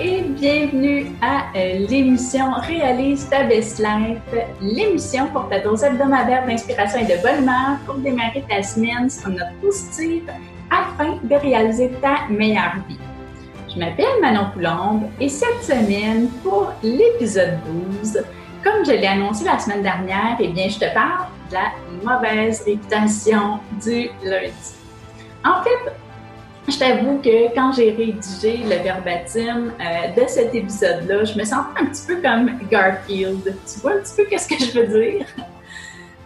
Et bienvenue à euh, l'émission Réalise ta best life, l'émission pour ta dose hebdomadaire d'inspiration et de bonne humeur pour démarrer ta semaine sur notre positive afin de réaliser ta meilleure vie. Je m'appelle Manon Coulombe et cette semaine, pour l'épisode 12, comme je l'ai annoncé la semaine dernière, eh bien, je te parle de la mauvaise réputation du lundi. En fait, je t'avoue que quand j'ai rédigé le verbatim euh, de cet épisode-là, je me sentais un petit peu comme Garfield. Tu vois un petit peu qu'est-ce que je veux dire?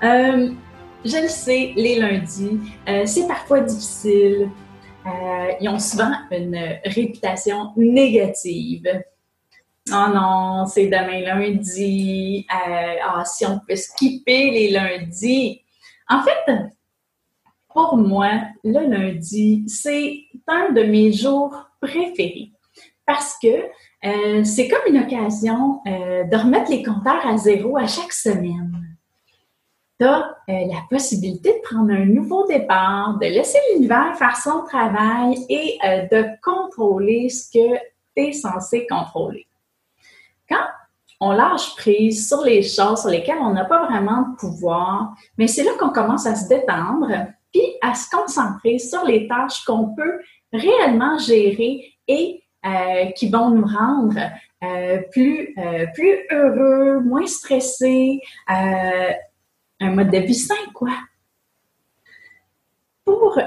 Euh, je le sais, les lundis, euh, c'est parfois difficile. ils ont souvent une réputation négative. Oh non, c'est demain lundi. ah, si on peut skipper les lundis. En fait, pour moi, le lundi, c'est un de mes jours préférés parce que euh, c'est comme une occasion euh, de remettre les compteurs à zéro à chaque semaine. Tu as euh, la possibilité de prendre un nouveau départ, de laisser l'univers faire son travail et de contrôler ce que tu es censé contrôler. Quand on lâche prise sur les choses sur lesquelles on n'a pas vraiment de pouvoir, mais c'est là qu'on commence à se détendre puis à se concentrer sur les tâches qu'on peut réellement gérer et euh, qui vont nous rendre euh, plus, euh, plus heureux, moins stressés, un mode de vie sain, quoi. Pour,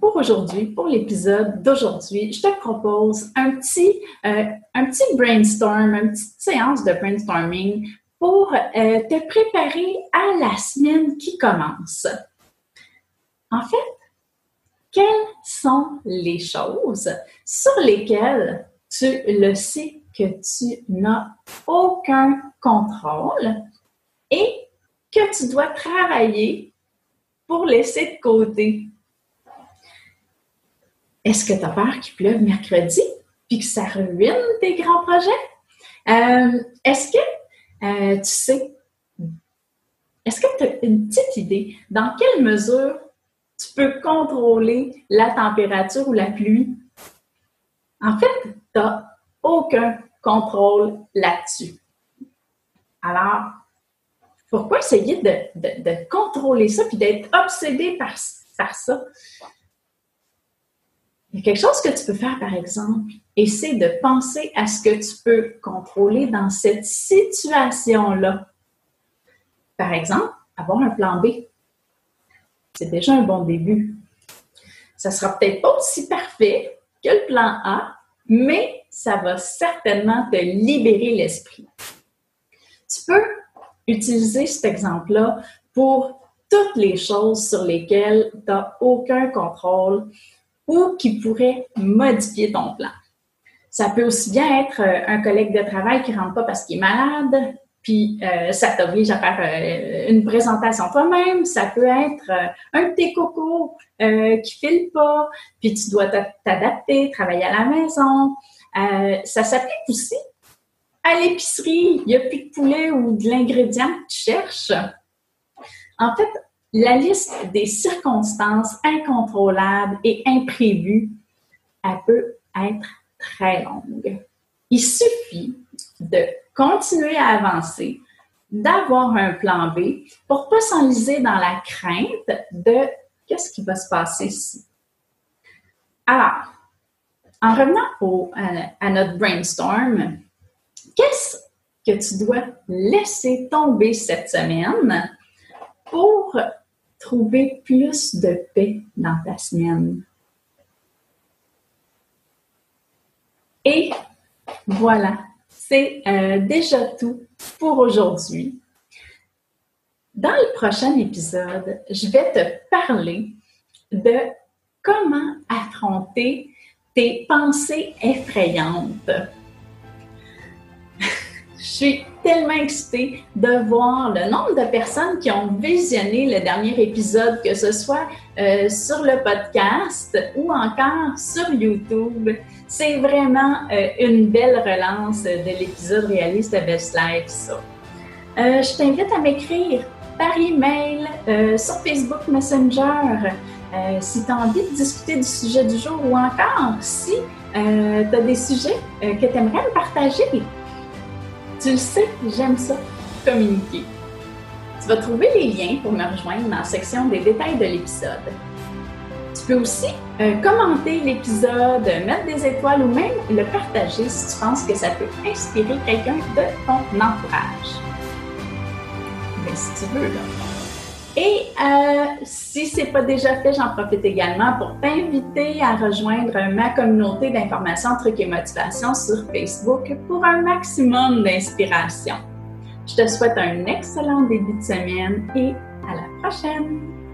pour aujourd'hui, pour l'épisode d'aujourd'hui, je te propose un petit, un petit brainstorm, une petite séance de brainstorming pour te préparer à la semaine qui commence. En fait, quelles sont les choses sur lesquelles tu le sais que tu n'as aucun contrôle et que tu dois travailler pour laisser de côté? Est-ce que tu as peur qu'il pleuve mercredi puis que ça ruine tes grands projets? Euh, est-ce que euh, tu sais, est-ce que tu as une petite idée dans quelle mesure tu peux contrôler la température ou la pluie. En fait, tu n'as aucun contrôle là-dessus. Alors, pourquoi essayer de, contrôler ça puis d'être obsédé par, par ça? Il y a quelque chose que tu peux faire, par exemple, et de penser à ce que tu peux contrôler dans cette situation-là. Par exemple, avoir un plan B c'est déjà un bon début. Ça sera peut-être pas aussi parfait que le plan A, mais ça va certainement te libérer l'esprit. Tu peux utiliser cet exemple-là pour toutes les choses sur lesquelles tu n'as aucun contrôle ou qui pourraient modifier ton plan. Ça peut aussi bien être euh, un collègue de travail qui ne rentre pas parce qu'il est malade, puis euh, ça t'oblige à faire euh, une présentation toi-même. Ça peut être euh, un de tes cocos qui file pas, puis tu dois t'adapter, travailler à la maison. ça s'applique aussi à l'épicerie. Il n'y a plus de poulet ou de l'ingrédient que tu cherches. En fait, la liste des circonstances incontrôlables et imprévues, elle peut être très longue. Il suffit de continuer à avancer, d'avoir un plan B pour pas s'enliser dans la crainte de qu'est-ce qui va se passer ici. Alors, en revenant à, notre brainstorm, qu'est-ce que tu dois laisser tomber cette semaine pour trouver plus de paix dans ta semaine? Et voilà, c'est euh, déjà tout pour aujourd'hui. Dans le prochain épisode, je vais te parler de comment affronter tes pensées effrayantes. je suis tellement excitée de voir le nombre de personnes qui ont visionné le dernier épisode, que ce soit euh, sur le podcast ou encore sur YouTube. C'est vraiment euh, une belle relance de l'épisode réaliste de Best Life, ça. Euh, je t'invite à m'écrire par email, sur Facebook Messenger, si tu as envie de discuter du sujet du jour ou encore si Euh, tu as des sujets euh, que tu aimerais me partager? Tu le sais, j'aime ça, communiquer. Tu vas trouver les liens pour me rejoindre dans la section des détails de l'épisode. Peux aussi euh, commenter l'épisode, mettre des étoiles ou même le partager si tu penses que ça peut inspirer quelqu'un de ton entourage. Mais si tu veux, là. Et euh, si ce n'est pas déjà fait, j'en profite également pour t'inviter à rejoindre ma communauté d'informations, trucs et motivations sur Facebook pour un maximum d'inspiration. Je te souhaite un excellent début de semaine et à la prochaine!